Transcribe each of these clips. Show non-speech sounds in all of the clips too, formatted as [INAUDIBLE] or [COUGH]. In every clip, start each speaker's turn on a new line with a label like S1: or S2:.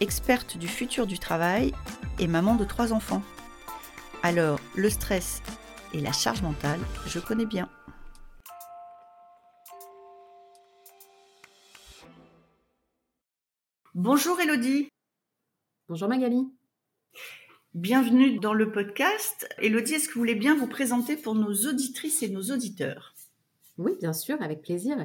S1: experte du futur du travail et maman de trois enfants. Alors, le stress et la charge mentale, je connais bien. Bonjour Elodie.
S2: Bonjour Magali.
S1: Bienvenue dans le podcast. Elodie, est-ce que vous voulez bien vous présenter pour nos auditrices et nos auditeurs?
S2: Oui, bien sûr, avec plaisir.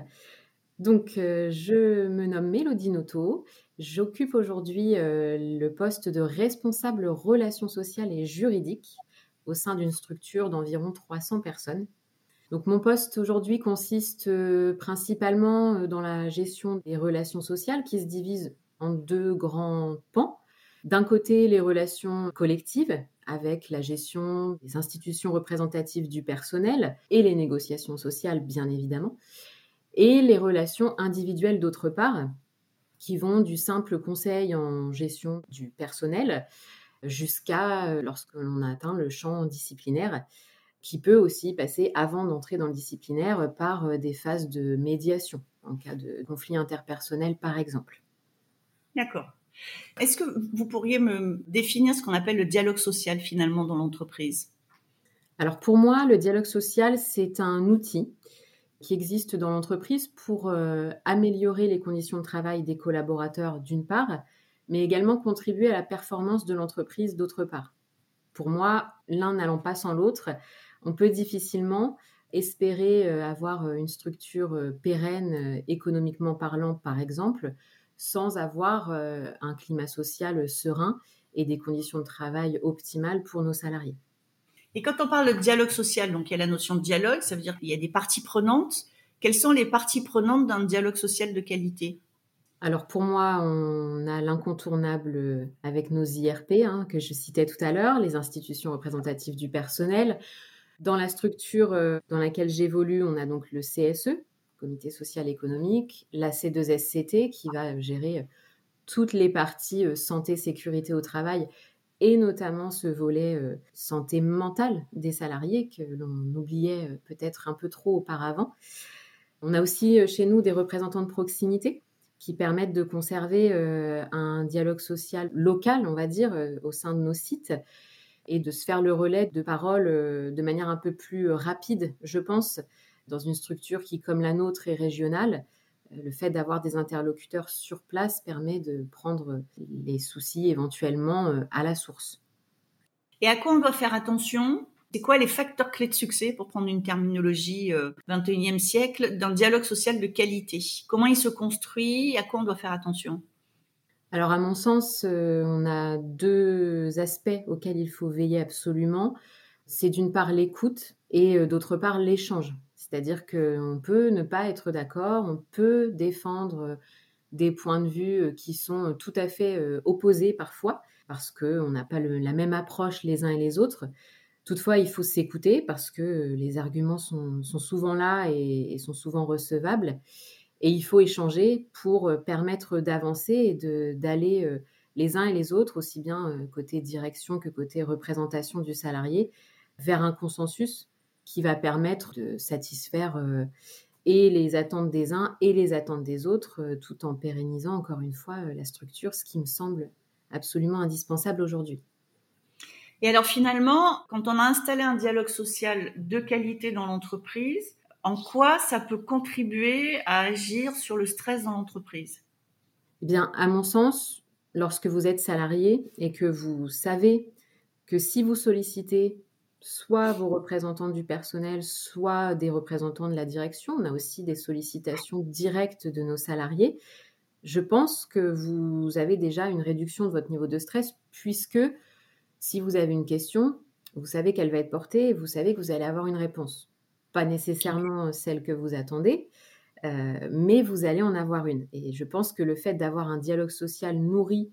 S2: Donc, euh, je me nomme Mélodie Noto. J'occupe aujourd'hui euh, le poste de responsable relations sociales et juridiques au sein d'une structure d'environ 300 personnes. Donc, mon poste aujourd'hui consiste euh, principalement dans la gestion des relations sociales qui se divisent en deux grands pans. D'un côté, les relations collectives avec la gestion des institutions représentatives du personnel et les négociations sociales, bien évidemment et les relations individuelles d'autre part, qui vont du simple conseil en gestion du personnel jusqu'à euh, lorsque l'on a atteint le champ disciplinaire, qui peut aussi passer avant d'entrer dans le disciplinaire par euh, des phases de médiation, en cas de conflit interpersonnel par exemple.
S1: D'accord. Est-ce que vous pourriez me définir ce qu'on appelle le dialogue social finalement dans l'entreprise?
S2: Alors pour moi, le dialogue social, c'est un outil qui existe dans l'entreprise pour euh, améliorer les conditions de travail des collaborateurs d'une part, mais également contribuer à la performance de l'entreprise d'autre part. Pour moi, l'un n'allant pas sans l'autre, on peut difficilement espérer euh, avoir une structure euh, pérenne économiquement parlant, par exemple, sans avoir un climat social serein et des conditions de travail optimales pour nos salariés.
S1: Et quand on parle de dialogue social, donc il y a la notion de dialogue, ça veut dire qu'il y a des parties prenantes. Quelles sont les parties prenantes d'un dialogue social de qualité?
S2: Alors pour moi, on a l'incontournable avec nos IRP hein, que je citais tout à l'heure, les institutions représentatives du personnel. Dans la structure euh, dans laquelle j'évolue, on a donc le CSE, Comité social économique, la C2SCT qui va gérer toutes les parties euh, santé, sécurité au travail et notamment ce volet euh, santé mentale des salariés que l'on oubliait euh, peut-être un peu trop auparavant. On a aussi euh, chez nous des représentants de proximité qui permettent de conserver un dialogue social local, on va dire, au sein de nos sites et de se faire le relais de parole de manière un peu plus rapide, je pense, dans une structure qui, comme la nôtre, est régionale le fait d'avoir des interlocuteurs sur place permet de prendre les soucis éventuellement euh, à la source.
S1: Et à quoi on doit faire attention? C'est quoi les facteurs clés de succès, pour prendre une terminologie 21e euh, siècle, d'un dialogue social de qualité? Comment il se construit? À quoi on doit faire attention?
S2: Alors à mon sens, euh, on a deux aspects auxquels il faut veiller absolument. C'est d'une part l'écoute et d'autre part l'échange. C'est-à-dire qu'on peut ne pas être d'accord, on peut défendre euh, des points de vue euh, qui sont euh, tout à fait opposés parfois, parce qu'on n'a pas la même approche les uns et les autres. Toutefois, il faut s'écouter parce que les arguments sont, souvent là et, sont souvent recevables. Et il faut échanger pour permettre d'avancer et d'aller les uns et les autres, aussi bien côté direction que côté représentation du salarié, vers un consensus qui va permettre de satisfaire euh, et les attentes des uns et les attentes des autres, euh, tout en pérennisant encore une fois euh, la structure, ce qui me semble absolument indispensable aujourd'hui.
S1: Et alors finalement, quand on a installé un dialogue social de qualité dans l'entreprise, en quoi ça peut contribuer à agir sur le stress dans l'entreprise?
S2: Eh bien, à mon sens, lorsque vous êtes salarié et que vous savez que si vous sollicitez soit vos représentants du personnel, soit des représentants de la direction. On a aussi des sollicitations directes de nos salariés. Je pense que vous avez déjà une réduction de votre niveau de stress puisque si vous avez une question, vous savez qu'elle va être portée et vous savez que vous allez avoir une réponse. Pas nécessairement celle que vous attendez, euh, mais vous allez en avoir une. Et je pense que le fait d'avoir un dialogue social nourri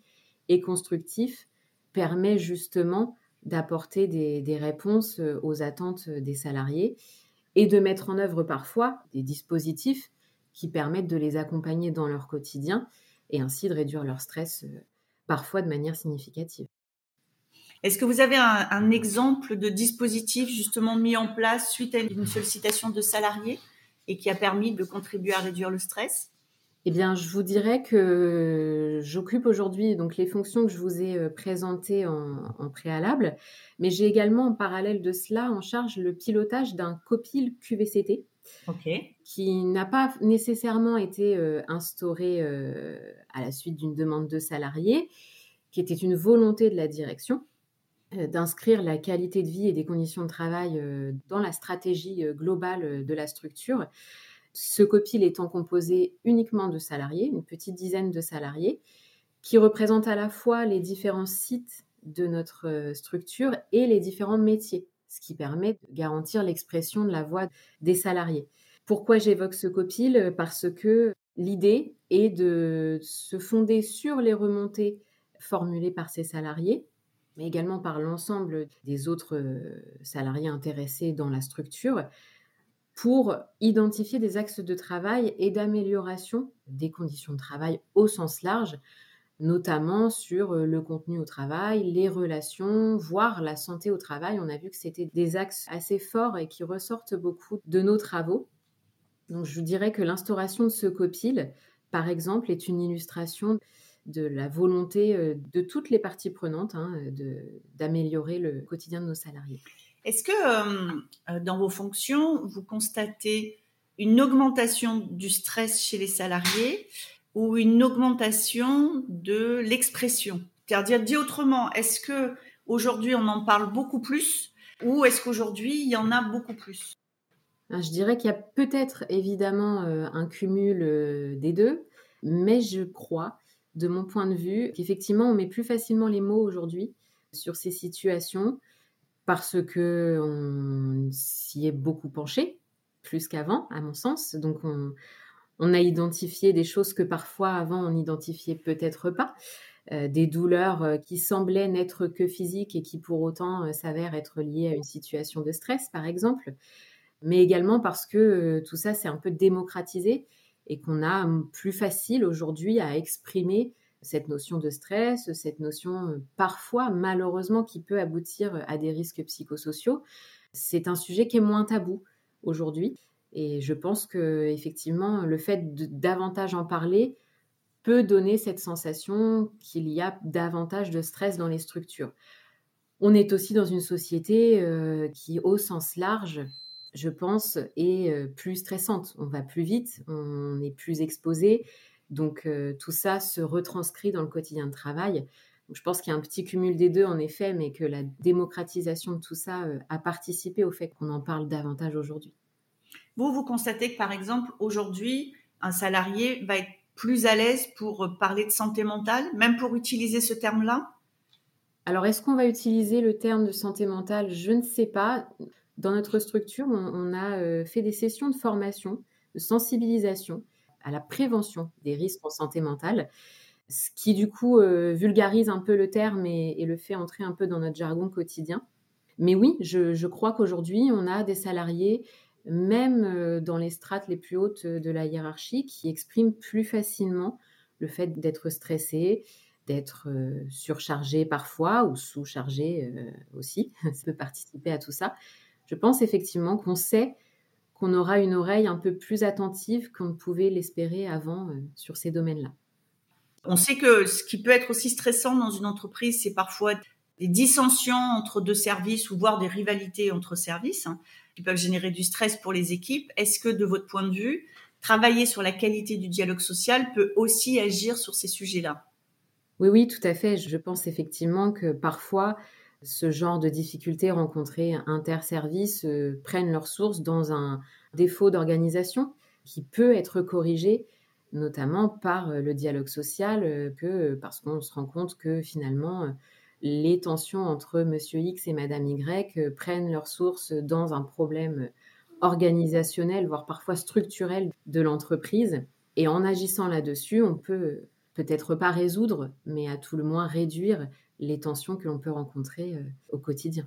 S2: et constructif permet justement d'apporter des, réponses aux attentes des salariés et de mettre en œuvre parfois des dispositifs qui permettent de les accompagner dans leur quotidien et ainsi de réduire leur stress parfois de manière significative.
S1: Est-ce que vous avez un, exemple de dispositif justement mis en place suite à une sollicitation de salariés et qui a permis de contribuer à réduire le stress?
S2: Eh bien, je vous dirais que j'occupe aujourd'hui donc les fonctions que je vous ai euh, présentées en, préalable, mais j'ai également en parallèle de cela en charge le pilotage d'un copil QVCT, qui n'a pas nécessairement été euh, instauré euh, à la suite d'une demande de salarié, qui était une volonté de la direction d'inscrire la qualité de vie et des conditions de travail dans la stratégie globale de la structure ce copil étant composé uniquement de salariés, une petite dizaine de salariés, qui représentent à la fois les différents sites de notre euh, structure et les différents métiers, ce qui permet de garantir l'expression de la voix des salariés. Pourquoi j'évoque ce copil? Parce que l'idée est de se fonder sur les remontées formulées par ces salariés, mais également par l'ensemble des autres euh, salariés intéressés dans la structure, pour identifier des axes de travail et d'amélioration des conditions de travail au sens large, notamment sur euh, le contenu au travail, les relations, voire la santé au travail. On a vu que c'était des axes assez forts et qui ressortent beaucoup de nos travaux. Donc je dirais que l'instauration de ce copil, par exemple, est une illustration de la volonté euh, de toutes les parties prenantes hein, d'améliorer le quotidien de nos salariés.
S1: Est-ce que euh, euh, dans vos fonctions, vous constatez une augmentation du stress chez les salariés ou une augmentation de l'expression? C'est-à-dire, dit autrement, est-ce que aujourd'hui on en parle beaucoup plus ou est-ce qu'aujourd'hui il y en a beaucoup plus?
S2: Ah, Je dirais qu'il y a peut-être évidemment euh, un cumul des deux, mais je crois, de mon point de vue, qu'effectivement on met plus facilement les mots aujourd'hui sur ces situations parce que on s'y est beaucoup penché, plus qu'avant, à mon sens. Donc, on, a identifié des choses que parfois avant on n'identifiait peut-être pas. Euh, des douleurs euh, qui semblaient n'être que physiques et qui pour autant euh, s'avèrent être liées à une situation de stress, par exemple. Mais également parce que tout ça s'est un peu démocratisé et qu'on a plus facile aujourd'hui à exprimer cette notion de stress, cette notion euh, parfois malheureusement qui peut aboutir à des risques psychosociaux. C'est un sujet qui est moins tabou aujourd'hui et je pense que effectivement le fait de davantage en parler peut donner cette sensation qu'il y a davantage de stress dans les structures. On est aussi dans une société euh, qui, au sens large, je pense, est euh, plus stressante. On va plus vite, on est plus exposé, donc euh, tout ça se retranscrit dans le quotidien de travail. je pense qu'il y a un petit cumul des deux en effet, mais que la démocratisation de tout ça euh, a participé au fait qu'on en parle davantage aujourd'hui.
S1: Vous, vous constatez que par exemple aujourd'hui, un salarié va être plus à l'aise pour euh, parler de santé mentale, même pour utiliser ce terme-là?
S2: Alors est-ce qu'on va utiliser le terme de santé mentale? Je ne sais pas. Dans notre structure, on a fait des sessions de formation, de sensibilisation à la prévention des risques en santé mentale, ce qui du coup euh, vulgarise un peu le terme et, le fait entrer un peu dans notre jargon quotidien. Mais oui, je, crois qu'aujourd'hui, on a des salariés, même euh, dans les strates les plus hautes de la hiérarchie, qui expriment plus facilement le fait d'être stressé, d'être euh, surchargé parfois ou sous-chargé aussi. [LAUGHS] Ça peut participer à tout ça. Je pense effectivement qu'on sait qu'on aura une oreille un peu plus attentive qu'on ne pouvait l'espérer avant euh, sur ces domaines-là.
S1: On sait que ce qui peut être aussi stressant dans une entreprise, c'est parfois des dissensions entre deux services ou voire des rivalités entre services hein, qui peuvent générer du stress pour les équipes. Est-ce que de votre point de vue, travailler sur la qualité du dialogue social peut aussi agir sur ces sujets-là?
S2: Oui, oui, tout à fait. Je pense effectivement que parfois, ce genre de difficultés rencontrées interservices euh, prennent leur source dans un défaut d'organisation qui peut être corrigé notamment par euh, le dialogue social, euh, parce qu'on se rend compte que finalement les tensions entre Monsieur X et Madame Y prennent leur source dans un problème organisationnel, voire parfois structurel de l'entreprise. Et en agissant là-dessus, on peut peut-être pas résoudre, mais à tout le moins réduire les tensions que l'on peut rencontrer au quotidien.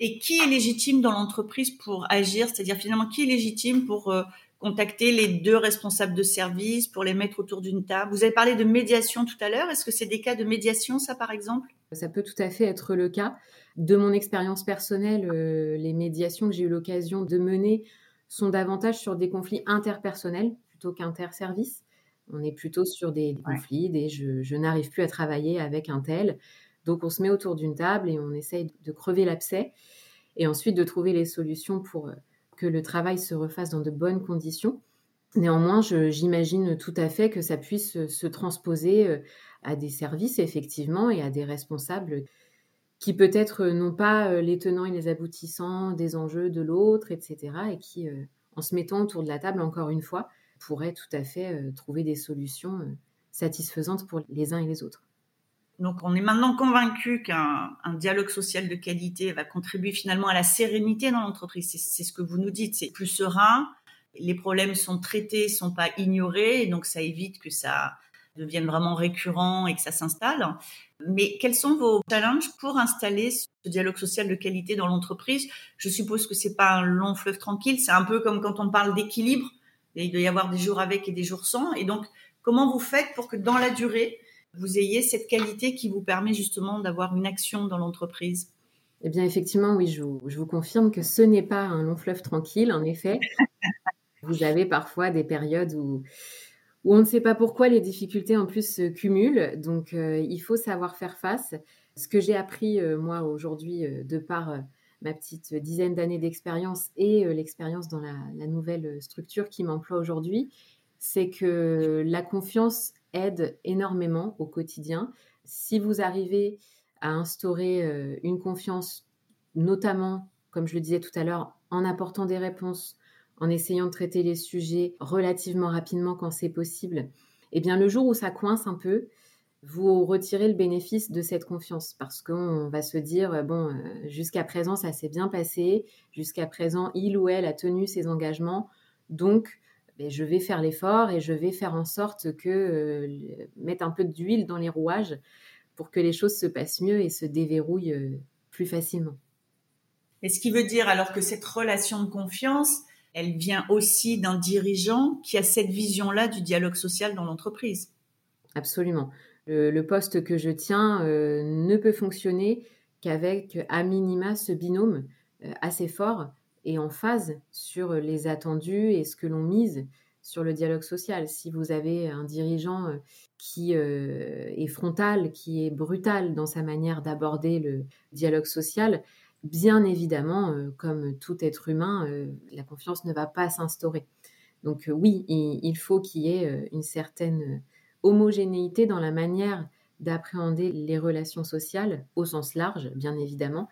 S1: Et qui est légitime dans l'entreprise pour agir? C'est-à-dire finalement, qui est légitime pour contacter les deux responsables de service, pour les mettre autour d'une table? Vous avez parlé de médiation tout à l'heure. Est-ce que c'est des cas de médiation, ça, par exemple?
S2: Ça peut tout à fait être le cas. De mon expérience personnelle, euh, les médiations que j'ai eu l'occasion de mener sont davantage sur des conflits interpersonnels plutôt qu'interservices. On est plutôt sur des, conflits, des je, je n'arrive plus à travailler avec un tel. Donc on se met autour d'une table et on essaye de crever l'abcès et ensuite de trouver les solutions pour euh, que le travail se refasse dans de bonnes conditions. Néanmoins, j'imagine tout à fait que ça puisse se transposer euh, à des services, effectivement, et à des responsables qui peut-être n'ont pas euh, les tenants et les aboutissants des enjeux de l'autre, etc., et qui, euh, en se mettant autour de la table, encore une fois, pourraient tout à fait trouver des solutions satisfaisantes pour les uns et les autres.
S1: Donc, on est maintenant convaincu qu'un dialogue social de qualité va contribuer finalement à la sérénité dans l'entreprise. C'est ce que vous nous dites. C'est plus serein. Les problèmes sont traités, sont pas ignorés, donc ça évite que ça devienne vraiment récurrent et que ça s'installe. Mais quels sont vos challenges pour installer ce dialogue social de qualité dans l'entreprise? Je suppose que c'est pas un long fleuve tranquille. C'est un peu comme quand on parle d'équilibre. Il doit y avoir des jours avec et des jours sans. Et donc, comment vous faites pour que dans la durée, vous ayez cette qualité qui vous permet justement d'avoir une action dans l'entreprise?
S2: Eh bien, effectivement, oui, je vous, confirme que ce n'est pas un long fleuve tranquille, en effet. [LAUGHS] vous avez parfois des périodes où, où on ne sait pas pourquoi les difficultés en plus se cumulent. Donc, euh, il faut savoir faire face. Ce que j'ai appris, euh, moi, aujourd'hui, euh, de par ma petite dizaine d'années d'expérience et l'expérience dans la, nouvelle structure qui m'emploie aujourd'hui, c'est que la confiance aide énormément au quotidien. Si vous arrivez à instaurer euh, une confiance, notamment, comme je le disais tout à l'heure, en apportant des réponses, en essayant de traiter les sujets relativement rapidement quand c'est possible, eh bien le jour où ça coince un peu, vous retirez le bénéfice de cette confiance parce qu'on va se dire euh, bon euh, jusqu'à présent ça s'est bien passé, jusqu'à présent il ou elle a tenu ses engagements, donc je vais faire l'effort et je vais faire en sorte que euh, mettre un peu d'huile dans les rouages pour que les choses se passent mieux et se déverrouillent euh, plus facilement.
S1: Et ce qui veut dire alors que cette relation de confiance, elle vient aussi d'un dirigeant qui a cette vision-là du dialogue social dans l'entreprise.
S2: Absolument. Le, poste que je tiens euh, ne peut fonctionner qu'avec à minima ce binôme assez fort et en phase sur les attendus et ce que l'on mise sur le dialogue social. Si vous avez un dirigeant euh, qui euh, est frontal, qui est brutal dans sa manière d'aborder le dialogue social, bien évidemment, euh, comme tout être humain, la confiance ne va pas s'instaurer. Donc oui, il faut qu'il y ait une certaine homogénéité dans la manière d'appréhender les relations sociales au sens large, bien évidemment,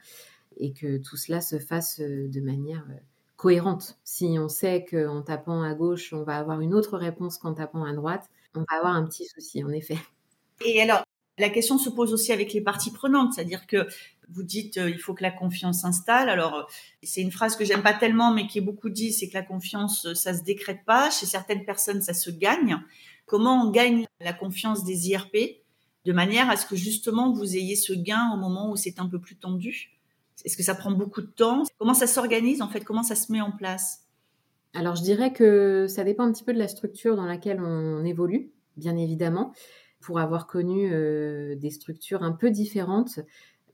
S2: et que tout cela se fasse euh, de manière euh, cohérente. Si on sait qu'en tapant à gauche, on va avoir une autre réponse qu'en tapant à droite, on va avoir un petit souci, en effet.
S1: Et alors, la question se pose aussi avec les parties prenantes, c'est-à-dire que vous dites euh, il faut que la confiance s'installe. Alors c'est une phrase que j'aime pas tellement, mais qui est beaucoup dit, c'est que la confiance ça se décrète pas. Chez certaines personnes ça se gagne. Comment on gagne la confiance des IRP de manière à ce que justement vous ayez ce gain au moment où c'est un peu plus tendu? Est-ce que ça prend beaucoup de temps? Comment ça s'organise en fait? Comment ça se met en place?
S2: Alors je dirais que ça dépend un petit peu de la structure dans laquelle on évolue, bien évidemment. Pour avoir connu euh, des structures un peu différentes,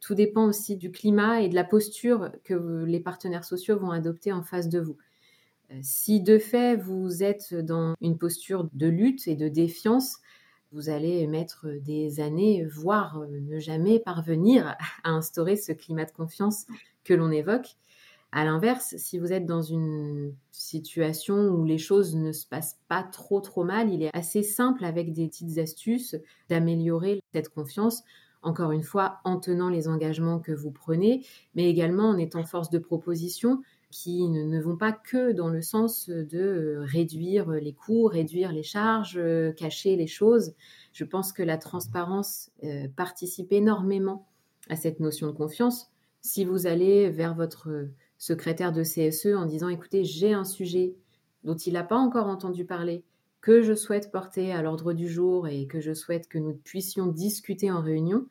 S2: tout dépend aussi du climat et de la posture que les partenaires sociaux vont adopter en face de vous. Euh, si de fait vous êtes dans une posture de lutte et de défiance, vous allez mettre des années, voire ne jamais parvenir [LAUGHS] à instaurer ce climat de confiance que l'on évoque. À l'inverse, si vous êtes dans une situation où les choses ne se passent pas trop trop mal, il est assez simple avec des petites astuces d'améliorer cette confiance. Encore une fois, en tenant les engagements que vous prenez, mais également en étant force de proposition qui ne, vont pas que dans le sens de euh, réduire les coûts, réduire les charges, euh, cacher les choses. Je pense que la transparence euh, participe énormément à cette notion de confiance. Si vous allez vers votre secrétaire de CSE en disant écoutez, j'ai un sujet dont il n'a pas encore entendu parler, que je souhaite porter à l'ordre du jour et que je souhaite que nous puissions discuter en réunion,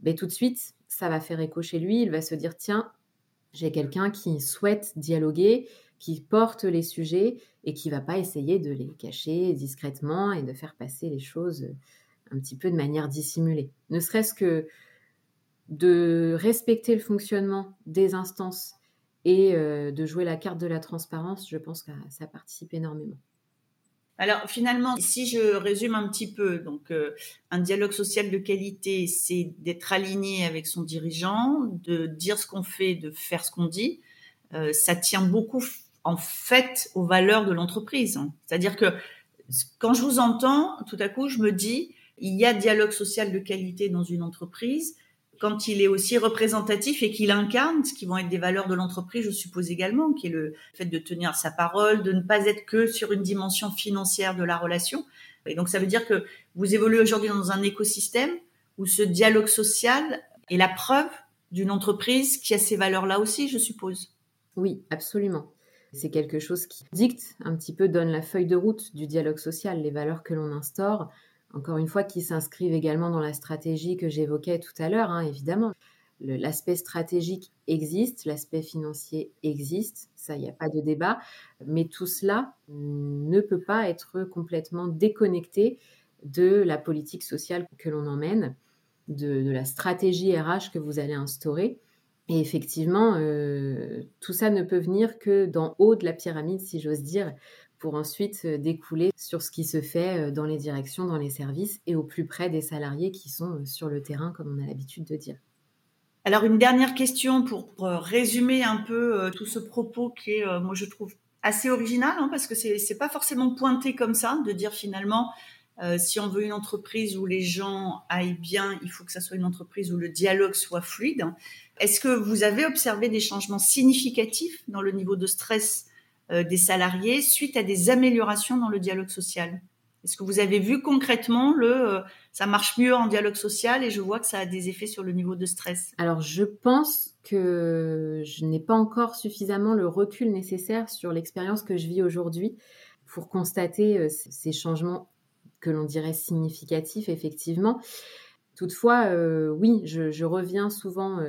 S2: ben, tout de suite, ça va faire écho chez lui. Il va se dire, tiens, j'ai quelqu'un qui souhaite dialoguer, qui porte les sujets et qui va pas essayer de les cacher discrètement et de faire passer les choses un petit peu de manière dissimulée. Ne serait-ce que de respecter le fonctionnement des instances et euh, de jouer la carte de la transparence, je pense que ça participe énormément.
S1: Alors finalement, si je résume un petit peu, donc euh, un dialogue social de qualité, c'est d'être aligné avec son dirigeant, de dire ce qu'on fait, de faire ce qu'on dit. Euh, ça tient beaucoup en fait aux valeurs de l'entreprise. C'est-à-dire que quand je vous entends, tout à coup, je me dis, il y a dialogue social de qualité dans une entreprise quand il est aussi représentatif et qu'il incarne ce qui vont être des valeurs de l'entreprise, je suppose également, qui est le fait de tenir sa parole, de ne pas être que sur une dimension financière de la relation. Et donc ça veut dire que vous évoluez aujourd'hui dans un écosystème où ce dialogue social est la preuve d'une entreprise qui a ces valeurs-là aussi, je suppose.
S2: Oui, absolument. C'est quelque chose qui dicte un petit peu, donne la feuille de route du dialogue social, les valeurs que l'on instaure, encore une fois, qui s'inscrivent également dans la stratégie que j'évoquais tout à l'heure, hein, évidemment. L'aspect stratégique existe, l'aspect financier existe, ça, il n'y a pas de débat, mais tout cela ne peut pas être complètement déconnecté de la politique sociale que l'on emmène, de, la stratégie RH que vous allez instaurer. Et effectivement, euh, tout ça ne peut venir que d'en haut de la pyramide, si j'ose dire, pour ensuite euh, découler sur ce qui se fait euh, dans les directions, dans les services et au plus près des salariés qui sont euh, sur le terrain, comme on a l'habitude de dire.
S1: Alors une dernière question pour, résumer un peu tout ce propos qui est, moi je trouve, assez original, hein, parce que c'est n'est pas forcément pointé comme ça, de dire finalement, si on veut une entreprise où les gens aillent bien, il faut que ça soit une entreprise où le dialogue soit fluide. Est-ce que vous avez observé des changements significatifs dans le niveau de stress des salariés suite à des améliorations dans le dialogue social Est-ce que vous avez vu concrètement le euh, ça marche mieux en dialogue social et je vois que ça a des effets sur le niveau de stress?
S2: Alors je pense que je n'ai pas encore suffisamment le recul nécessaire sur l'expérience que je vis aujourd'hui pour constater euh, ces changements que l'on dirait significatifs effectivement. Toutefois, oui, je, reviens souvent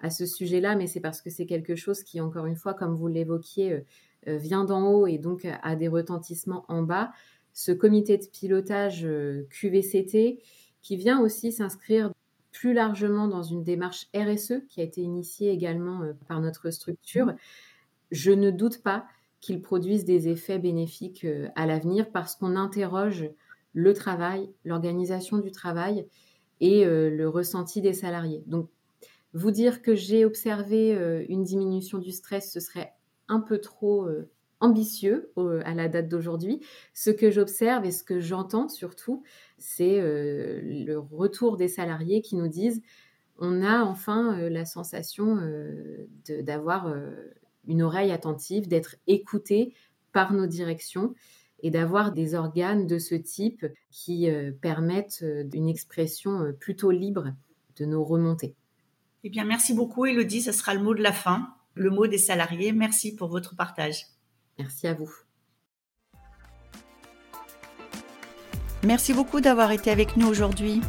S2: à ce sujet-là, mais c'est parce que c'est quelque chose qui, encore une fois, comme vous l'évoquiez, euh, vient d'en haut et donc a des retentissements en bas. Ce comité de pilotage euh, QVCT qui vient aussi s'inscrire plus largement dans une démarche RSE qui a été initiée également euh, par notre structure, je ne doute pas qu'il produise des effets bénéfiques à l'avenir parce qu'on interroge le travail, l'organisation du travail et le ressenti des salariés. Donc, vous dire que j'ai observé une diminution du stress, ce serait un peu trop euh, ambitieux à la date d'aujourd'hui. Ce que j'observe et ce que j'entends surtout, c'est euh, le retour des salariés qui nous disent on a enfin euh, la sensation d'avoir une oreille attentive, d'être écouté par nos directions et d'avoir des organes de ce type qui permettent une expression plutôt libre de nos remontées.
S1: Eh bien, merci beaucoup, Elodie. Ce sera le mot de la fin le mot des salariés. Merci pour votre partage.
S2: Merci à vous.
S1: Merci beaucoup d'avoir été avec nous aujourd'hui.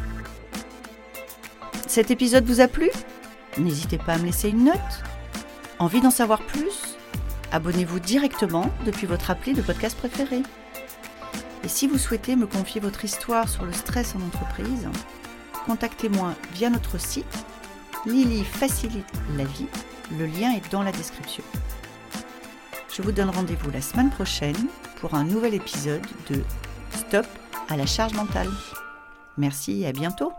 S1: Cet épisode vous a plu? N'hésitez pas à me laisser une note. Envie d'en savoir plus? Abonnez-vous directement depuis votre appli de podcast préféré. Et si vous souhaitez me confier votre histoire sur le stress en entreprise, contactez-moi via notre site Lily facilite la vie le lien est dans la description. Je vous donne rendez-vous la semaine prochaine pour un nouvel épisode de Stop à la charge mentale. Merci et à bientôt